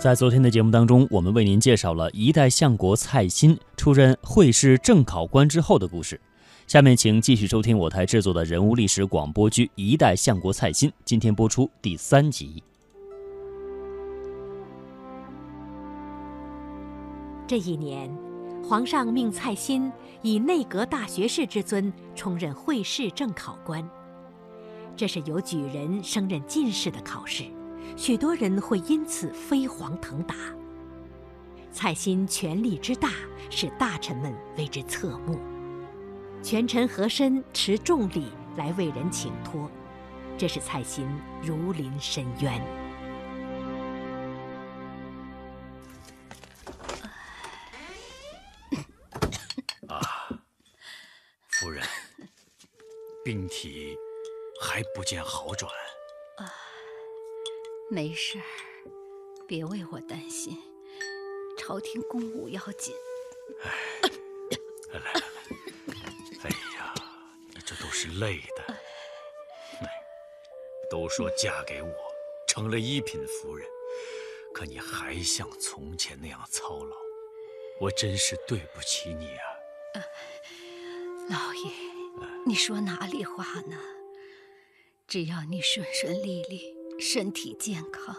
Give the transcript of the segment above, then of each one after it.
在昨天的节目当中，我们为您介绍了一代相国蔡新出任会试正考官之后的故事。下面请继续收听我台制作的人物历史广播剧《一代相国蔡新》，今天播出第三集。这一年，皇上命蔡新以内阁大学士之尊充任会试正考官。这是由举人升任进士的考试。许多人会因此飞黄腾达。蔡新权力之大，使大臣们为之侧目。权臣和珅持重礼来为人请托，这使蔡新如临深渊。啊，夫人，病体还不见好转。没事儿，别为我担心。朝廷公务要紧。哎，来来来，哎呀，你这都是累的。哎，都说嫁给我，成了一品夫人，可你还像从前那样操劳，我真是对不起你啊。老爷，你说哪里话呢？只要你顺顺利利。身体健康，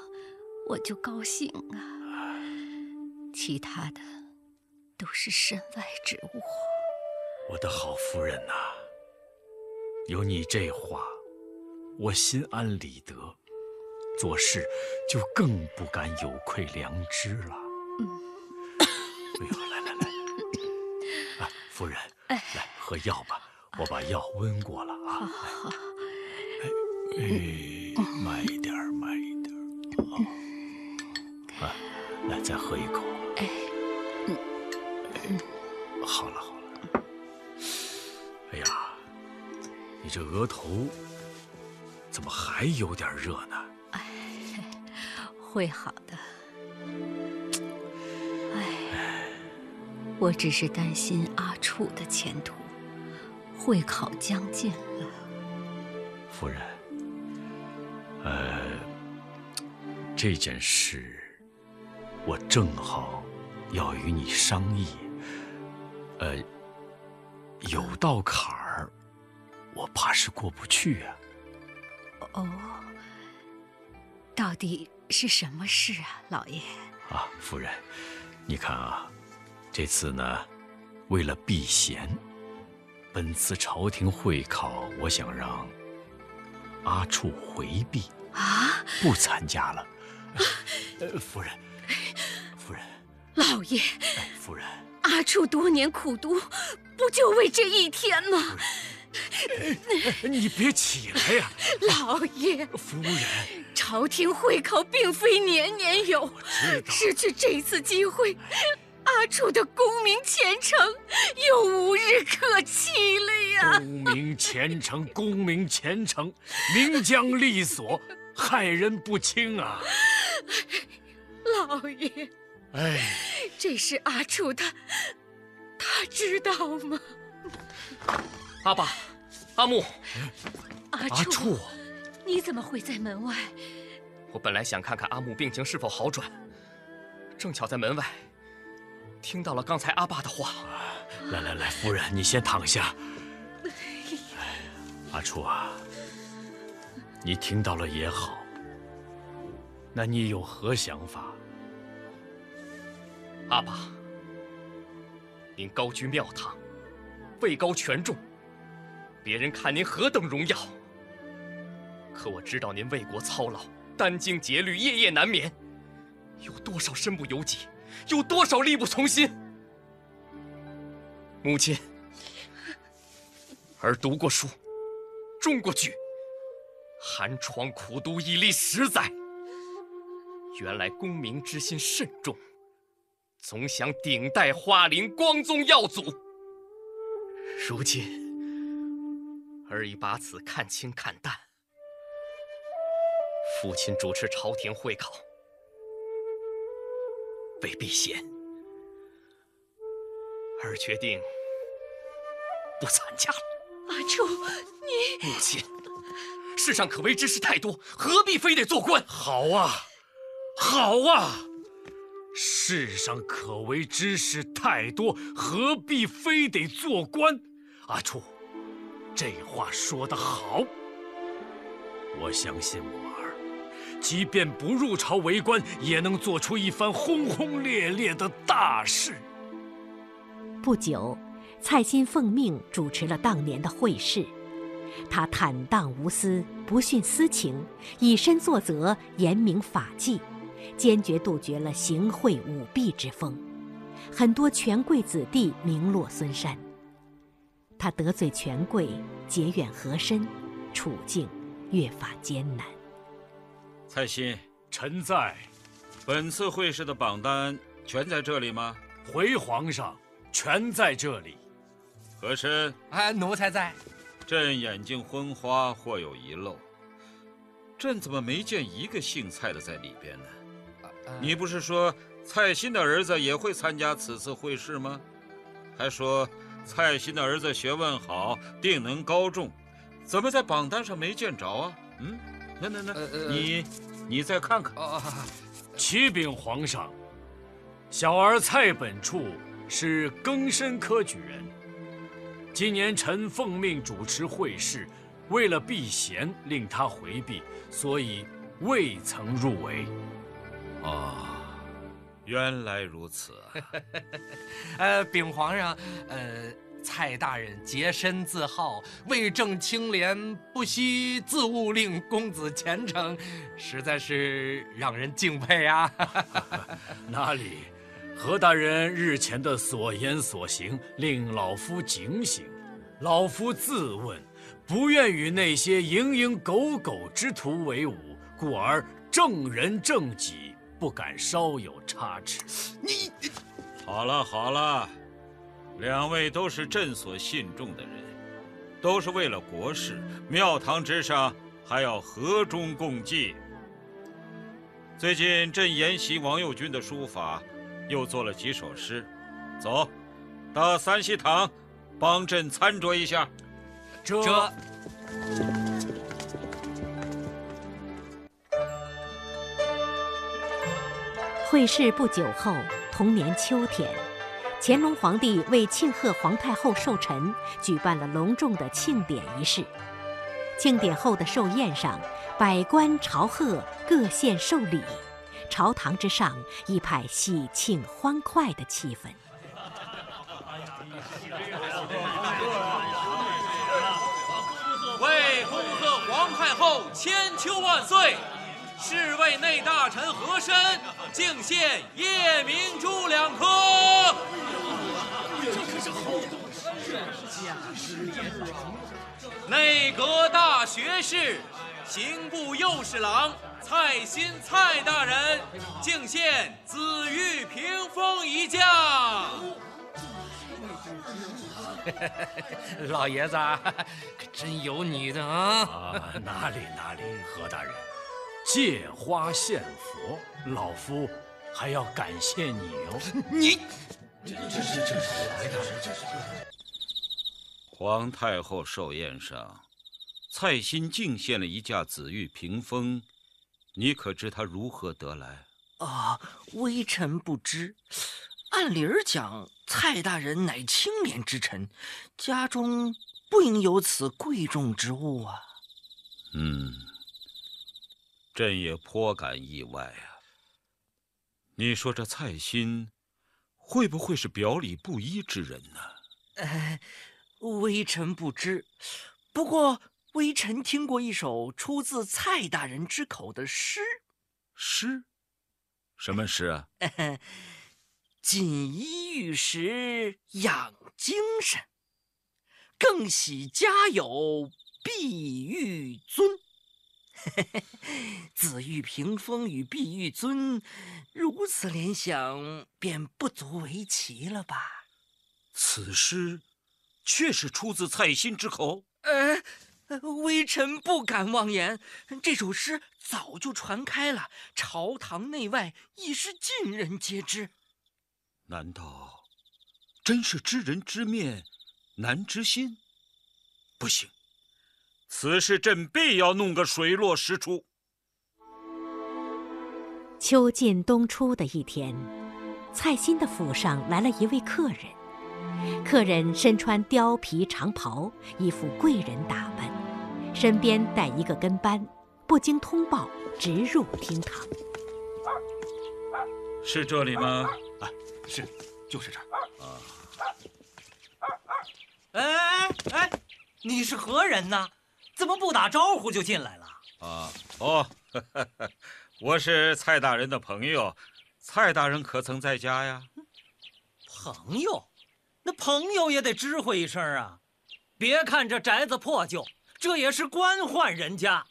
我就高兴啊。其他的都是身外之物。我的好夫人呐，有你这话，我心安理得，做事就更不敢有愧良知了。嗯。哎呦，来来来，啊，夫人，来喝药吧，我把药温过了啊。好好好。哎。慢一点，慢一点。啊，来，再喝一口。哎，嗯，好了好了。哎呀，你这额头怎么还有点热呢？哎，会好的。哎，我只是担心阿楚的前途。会考将近了，夫人。这件事我正好要与你商议。呃，有道坎儿，我怕是过不去啊。哦，到底是什么事啊，老爷？啊，夫人，你看啊，这次呢，为了避嫌，本次朝廷会考，我想让。阿处回避啊，不参加了。夫人，夫人，老爷，夫人，阿处多年苦读，不就为这一天吗？你别起来呀，老爷。夫人，朝廷会考并非年年有，失去这次机会。阿楚的功名前程又无日可期了呀！功名前程，功名前程，名将利锁，害人不轻啊！老爷，哎，这是阿楚他，他知道吗？阿爸，阿木，阿楚，你怎么会在门外？我本来想看看阿木病情是否好转，正巧在门外。听到了刚才阿爸的话，来来来，夫人，你先躺下。阿楚啊，你听到了也好，那你有何想法？阿爸，您高居庙堂，位高权重，别人看您何等荣耀。可我知道您为国操劳，殚精竭虑，夜夜难眠，有多少身不由己。有多少力不从心？母亲，儿读过书，中过举，寒窗苦读已历十载。原来功名之心甚重，总想顶戴花翎，光宗耀祖。如今，儿已把此看清看淡。父亲主持朝廷会考。为避嫌，儿决定不参加了。阿楚，你母亲，世上可为之事太多，何必非得做官？好啊，好啊，世上可为之事太多，何必非得做官？阿楚，这话说得好。我相信我儿，即便不入朝为官，也能做出一番轰轰烈烈的大事。不久，蔡新奉命主持了当年的会试。他坦荡无私，不徇私情，以身作则，严明法纪。坚决杜绝了行贿舞弊之风，很多权贵子弟名落孙山。他得罪权贵，结怨和珅，处境越发艰难。蔡新，臣在。本次会试的榜单全在这里吗？回皇上，全在这里。和珅，哎，奴才在。朕眼睛昏花，或有遗漏。朕怎么没见一个姓蔡的在里边呢？你不是说蔡新的儿子也会参加此次会试吗？还说蔡新的儿子学问好，定能高中，怎么在榜单上没见着啊？嗯，那那那，你你再看看。启禀皇上，小儿蔡本处是庚申科举人，今年臣奉命主持会试，为了避嫌，令他回避，所以未曾入围。哦，原来如此。啊 呃，禀皇上，呃，蔡大人洁身自好，为政清廉，不惜自误，令公子前程，实在是让人敬佩啊！哪里，何大人日前的所言所行，令老夫警醒。老夫自问，不愿与那些蝇营狗苟之徒为伍，故而正人正己。不敢稍有差池。你，好了好了，两位都是朕所信重的人，都是为了国事，庙堂之上还要和衷共济。最近朕研习王右军的书法，又做了几首诗，走，到三希堂，帮朕参酌一下。这。会试不久后，同年秋天，乾隆皇帝为庆贺皇太后寿辰，举办了隆重的庆典仪式。庆典后的寿宴上，百官朝贺，各献寿礼，朝堂之上一派喜庆欢快的气氛。为恭贺皇太后千秋万岁！侍卫内大臣和珅敬献夜明珠两颗。内阁大学士、刑部右侍郎蔡新蔡大人敬献紫玉屏风一架。老爷子可真有你的啊！啊，哪里哪里，何大人。借花献佛，老夫还要感谢你哦。你，这这这这这皇太后寿宴上，蔡新敬献了一架紫玉屏风，你可知他如何得来？啊，微臣不知。按理儿讲，蔡大人乃清廉之臣，家中不应有此贵重之物啊。嗯。朕也颇感意外啊！你说这蔡新会不会是表里不一之人呢？呃，微臣不知。不过微臣听过一首出自蔡大人之口的诗。诗？什么诗啊？锦衣玉食养精神，更喜家有碧玉尊。紫玉屏风与碧玉尊，如此联想，便不足为奇了吧？此诗，确是出自蔡新之口。呃，微臣不敢妄言。这首诗早就传开了，朝堂内外已是尽人皆知。难道真是知人知面，难知心？不行。此事朕必要弄个水落石出。秋尽冬初的一天，蔡新的府上来了一位客人，客人身穿貂皮长袍，一副贵人打扮，身边带一个跟班，不经通报直入厅堂。是这里吗？啊，是，就是这儿。啊。哎哎哎，你是何人呢？怎么不打招呼就进来了？啊哦，我是蔡大人的朋友，蔡大人可曾在家呀？朋友，那朋友也得知会一声啊！别看这宅子破旧，这也是官宦人家，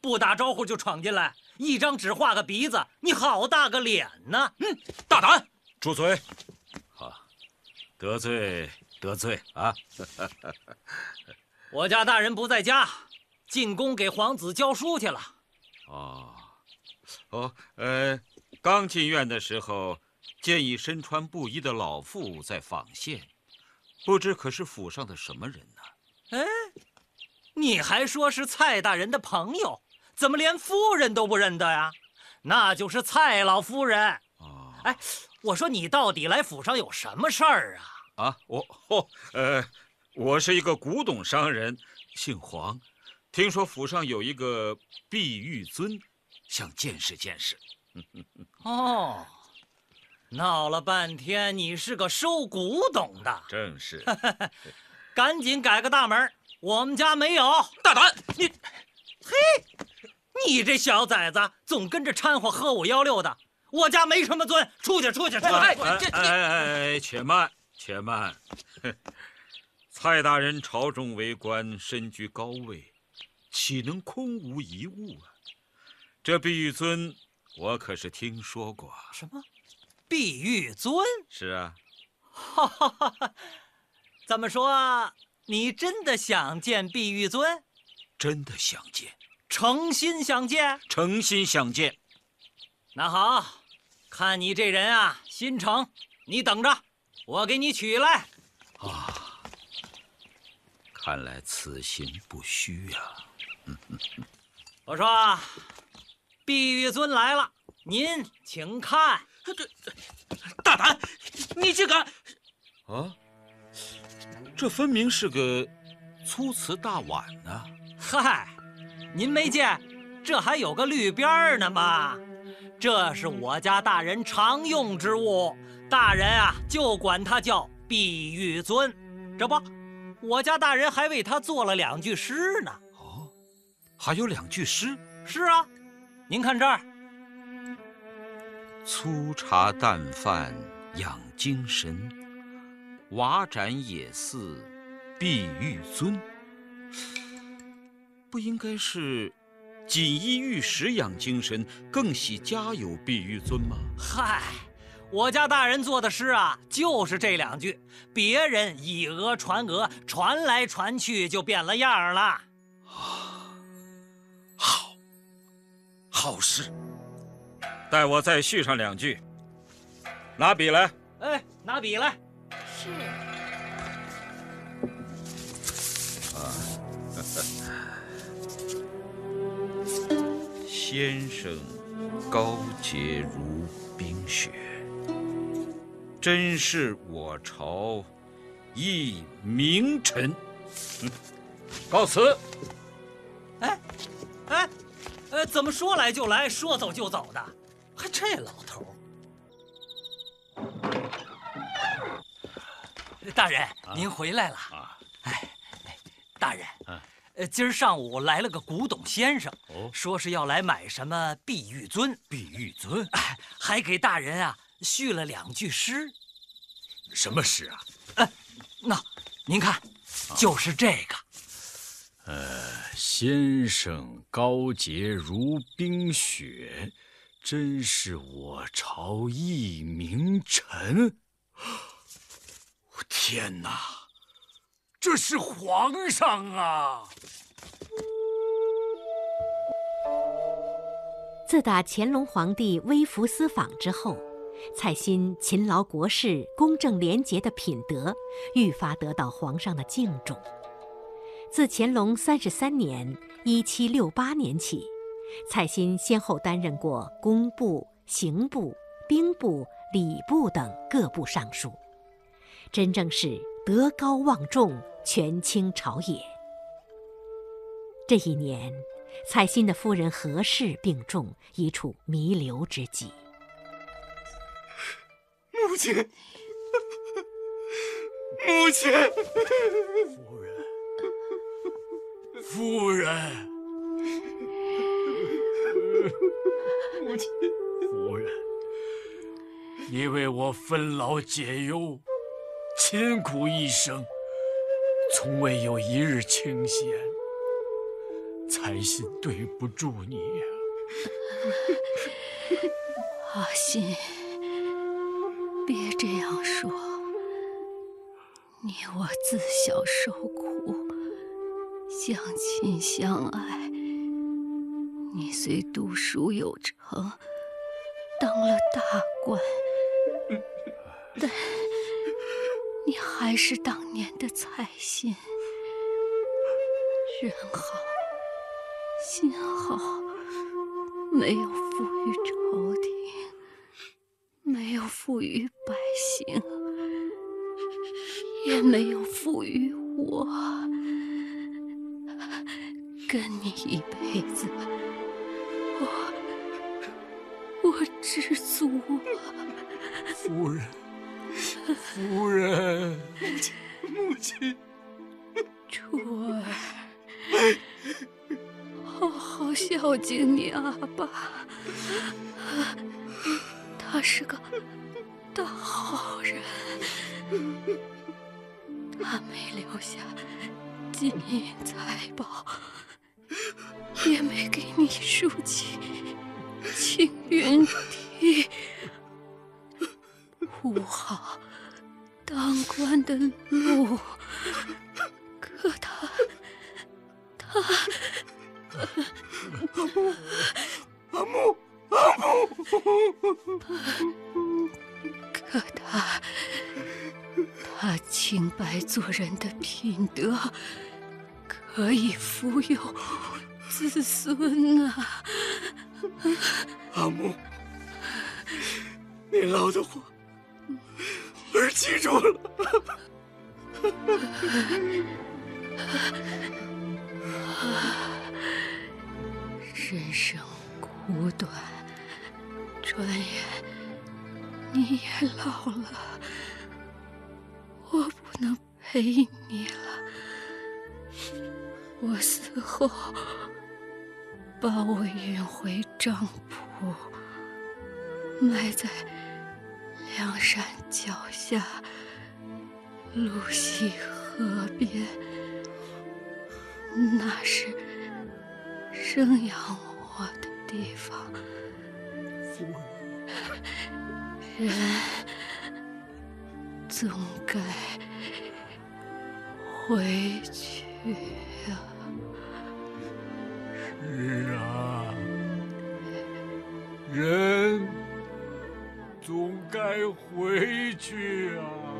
不打招呼就闯进来，一张纸画个鼻子，你好大个脸呢！嗯，大胆，住嘴！好，得罪得罪啊！我家大人不在家，进宫给皇子教书去了。哦，哦，呃，刚进院的时候，见一身穿布衣的老妇在纺线，不知可是府上的什么人呢？哎，你还说是蔡大人的朋友，怎么连夫人都不认得呀？那就是蔡老夫人。哦，哎，我说你到底来府上有什么事儿啊？啊，我，哦，呃，我是一个古董商人，姓黄。听说府上有一个碧玉尊，想见识见识。哦，闹了半天，你是个收古董的，正是。赶紧改个大门，我们家没有。大胆！你，嘿，你这小崽子总跟着掺和喝五幺六的，我家没什么尊，出去，出去，出去！哎哎哎，且慢，且慢。蔡大人朝中为官，身居高位。岂能空无一物啊？这碧玉尊，我可是听说过。什么？碧玉尊？是啊。哈哈哈哈！怎么说？你真的想见碧玉尊？真的想见，诚心想见，诚心想见。那好，看你这人啊，心诚，你等着，我给你取来。啊，看来此行不虚呀。我说，碧玉尊来了，您请看。这大胆，你竟敢！啊，这分明是个粗瓷大碗呢。嗨，您没见，这还有个绿边呢吗？这是我家大人常用之物，大人啊就管它叫碧玉尊。这不，我家大人还为他做了两句诗呢。还有两句诗，是啊，您看这儿：粗茶淡饭养精神，瓦盏也似碧玉尊。不应该是锦衣玉食养精神，更喜家有碧玉尊吗？嗨，我家大人做的诗啊，就是这两句，别人以讹传讹，传来传去就变了样了。好事，待我再续上两句。拿笔来。哎，拿笔来。是。啊，先生高洁如冰雪，真是我朝一名臣。告辞。哎，哎。呃，怎么说来就来，说走就走的？还这老头大人，您回来了。哎，大人，呃，今儿上午来了个古董先生，说是要来买什么碧玉尊。碧玉尊，还给大人啊续了两句诗。什么诗啊？呃，那您看，就是这个。呃，先生高洁如冰雪，真是我朝一名臣。天哪，这是皇上啊！自打乾隆皇帝微服私访之后，蔡新勤劳国事、公正廉洁的品德愈发得到皇上的敬重。自乾隆三十三年（一七六八年）起，蔡新先后担任过工部、刑部、兵部、礼部等各部尚书，真正是德高望重，权倾朝野。这一年，蔡新的夫人何氏病重，已处弥留之际。母亲，母亲，夫人，夫人，母亲，夫人，你为我分劳解忧，勤苦一生，从未有一日清闲。才心对不住你呀，阿信，别这样说。你我自小受苦，相亲相爱。你虽读书有成，当了大官，但你还是当年的蔡心，人好。心好，没有负于朝廷，没有负于百姓，也没有负于我。跟你一辈子，我我知足。夫人，夫人，母亲，母亲，初儿。好好孝敬你阿爸，他是个大好人，他没留下金银财宝，也没给你竖起青云梯，铺好当官的路，可他，他。阿木，阿木，阿木！可他，他清白做人的品德，可以抚有子孙啊！阿木，你老的话，儿记住了。人生苦短，转眼你也老了，我不能陪你了。我死后，把我运回张浦，埋在梁山脚下芦溪河边，那是。生养我的地方，人总该回去呀。是啊，人总该回去啊。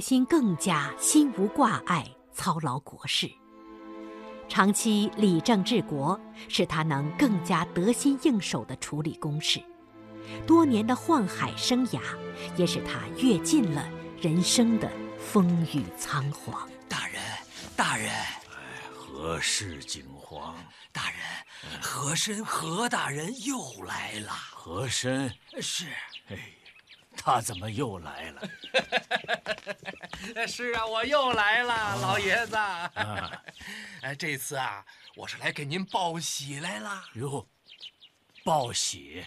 蔡新更加心无挂碍，操劳国事。长期理政治国，使他能更加得心应手地处理公事。多年的宦海生涯，也使他阅尽了人生的风雨仓皇。大人，大人，何事惊慌？大人，和珅何大人又来了。和珅是。哎。他怎么又来了？是啊，我又来了，老爷子。哎，这次啊，我是来给您报喜来了。哟，报喜！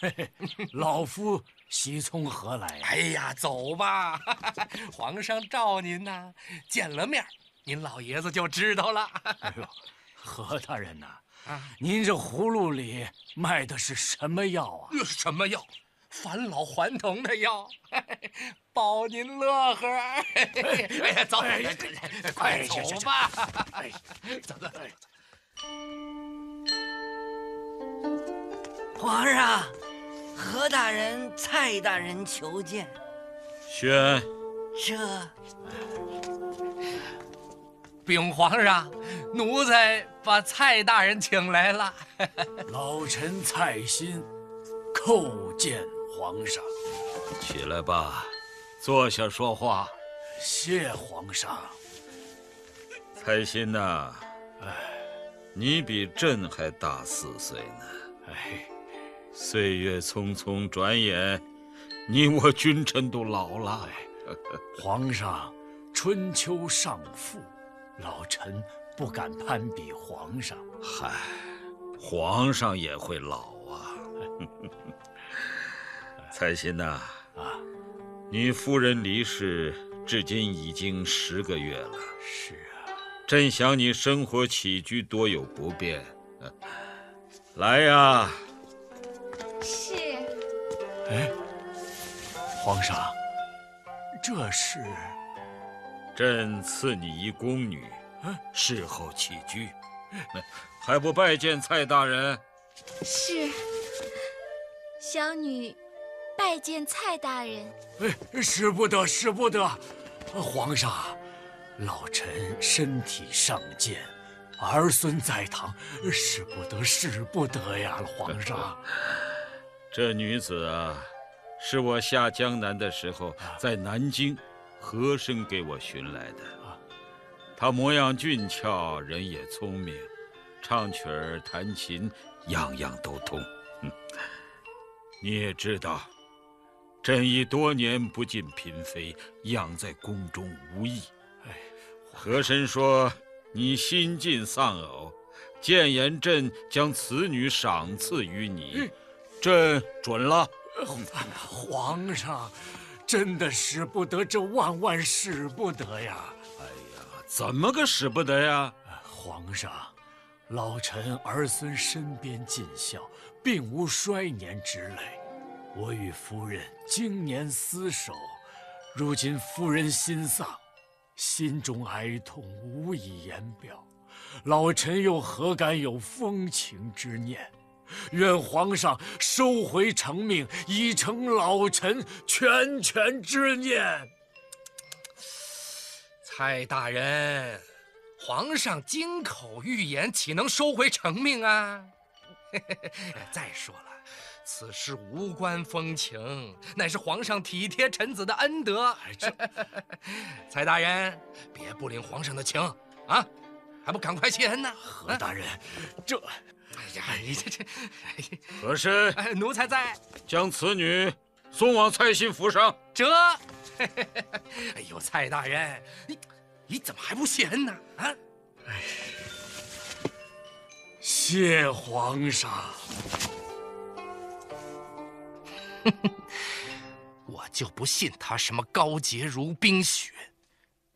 嘿嘿，老夫喜从何来？哎呀，走吧，皇上召您呐。见了面，您老爷子就知道了。哎呦，何大人呐，您这葫芦里卖的是什么药啊？什么药？返老还童的药，保您乐呵。哎，走，快走吧。走走走。皇上，何大人、蔡大人求见。宣，这禀皇上，奴才把蔡大人请来了。老臣蔡新叩见皇上。起来吧，坐下说话。谢皇上。开心呐，哎，你比朕还大四岁呢。哎，岁月匆匆，转眼，你我君臣都老了。皇上，春秋尚富。老臣不敢攀比皇上。嗨，皇上也会老啊。蔡心呐，啊，你夫人离世至今已经十个月了。是啊，朕想你生活起居多有不便。来呀。是。哎，皇上，这是。朕赐你一宫女，侍候起居，还不拜见蔡大人？是，小女拜见蔡大人。哎，使不得，使不得！皇上，老臣身体尚健，儿孙在堂，使不得，使不得呀！皇上，这女子啊，是我下江南的时候在南京。和珅给我寻来的，她模样俊俏，人也聪明，唱曲儿弹琴样样都通。你也知道，朕已多年不进嫔妃，养在宫中无益。和珅说你新晋丧偶，谏言朕将此女赏赐于你，朕准了。皇上。真的使不得，这万万使不得呀！哎呀，怎么个使不得呀？皇上，老臣儿孙身边尽孝，并无衰年之类。我与夫人经年厮守，如今夫人心丧，心中哀痛无以言表。老臣又何敢有风情之念？愿皇上收回成命，以成老臣全权之念。蔡大人，皇上金口玉言，岂能收回成命啊？再说了，此事无关风情，乃是皇上体贴臣子的恩德。蔡大人，别不领皇上的情啊！还不赶快谢恩呢？何大人，这……哎呀，你这这，和珅，奴才在，将此女送往蔡新府上。这，哎呦，蔡大人，你你怎么还不谢恩呢？啊，哎，谢皇上。我就不信他什么高洁如冰雪，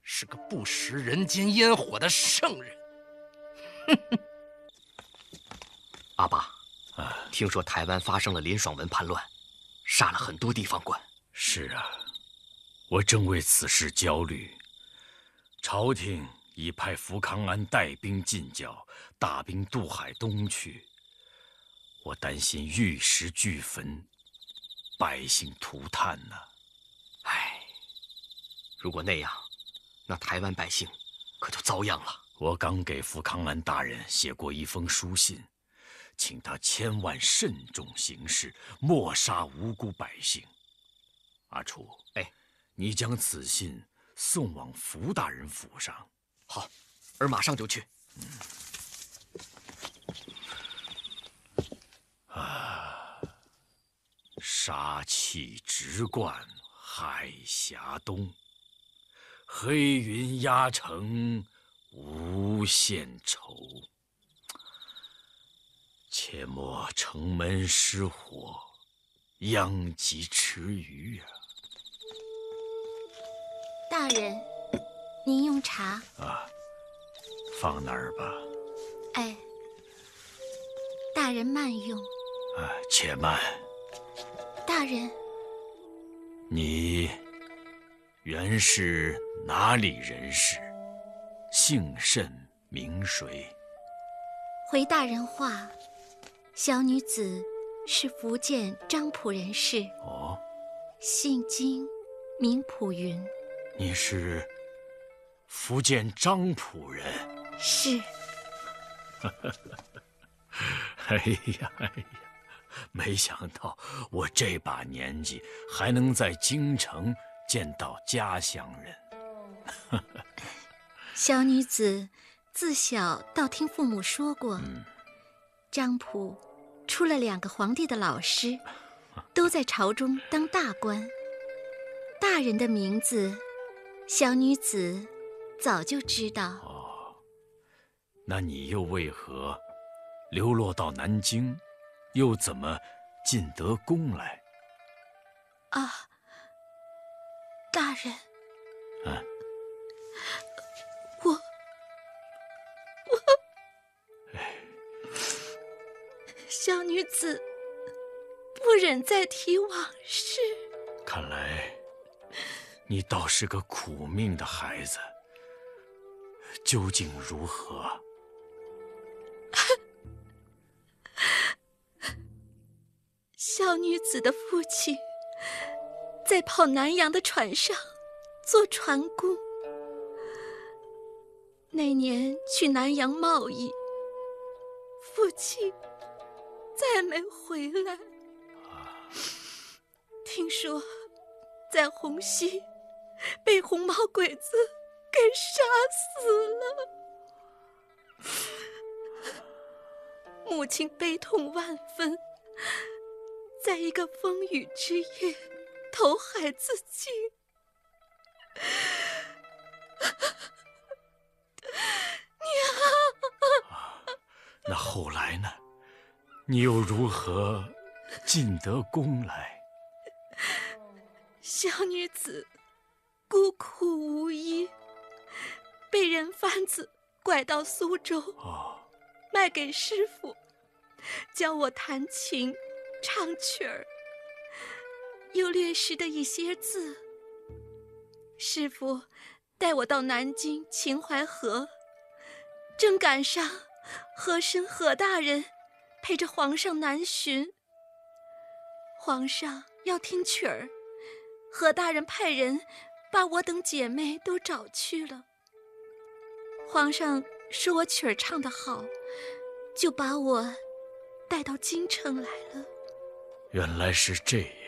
是个不食人间烟火的圣人。哼哼。阿爸，听说台湾发生了林爽文叛乱，杀了很多地方官。是啊，我正为此事焦虑。朝廷已派福康安带兵进剿，大兵渡海东去。我担心玉石俱焚，百姓涂炭呢。唉，如果那样，那台湾百姓可就遭殃了。我刚给福康安大人写过一封书信。请他千万慎重行事，莫杀无辜百姓。阿楚，哎，你将此信送往福大人府上。好，儿马上就去。啊，杀气直贯海峡东，黑云压城无限愁。切莫城门失火，殃及池鱼啊！大人，您用茶啊，放那儿吧。哎，大人慢用。啊，且慢。大大人。你原是哪里人士？姓甚名谁？回大人话，小女子是福建漳浦人士。哦，姓金，名普云。你是福建漳浦人？是。哎 呀哎呀！没想到我这把年纪还能在京城见到家乡人。小女子自小倒听父母说过，张普出了两个皇帝的老师，都在朝中当大官。大人的名字，小女子早就知道。哦，那你又为何流落到南京？又怎么进得宫来？啊，大人。嗯，我我，小女子不忍再提往事。看来你倒是个苦命的孩子。究竟如何？小女子的父亲在跑南洋的船上做船工，那年去南洋贸易，父亲再没回来。听说在虹溪被红毛鬼子给杀死了，母亲悲痛万分。在一个风雨之夜，投海自尽。娘，那后来呢？你又如何进得宫来？小女子孤苦无依，被人贩子拐到苏州，卖给师傅，教我弹琴。唱曲儿，又略识的一些字。师傅带我到南京秦淮河，正赶上和珅何大人陪着皇上南巡。皇上要听曲儿，何大人派人把我等姐妹都找去了。皇上说我曲儿唱得好，就把我带到京城来了。原来是这样。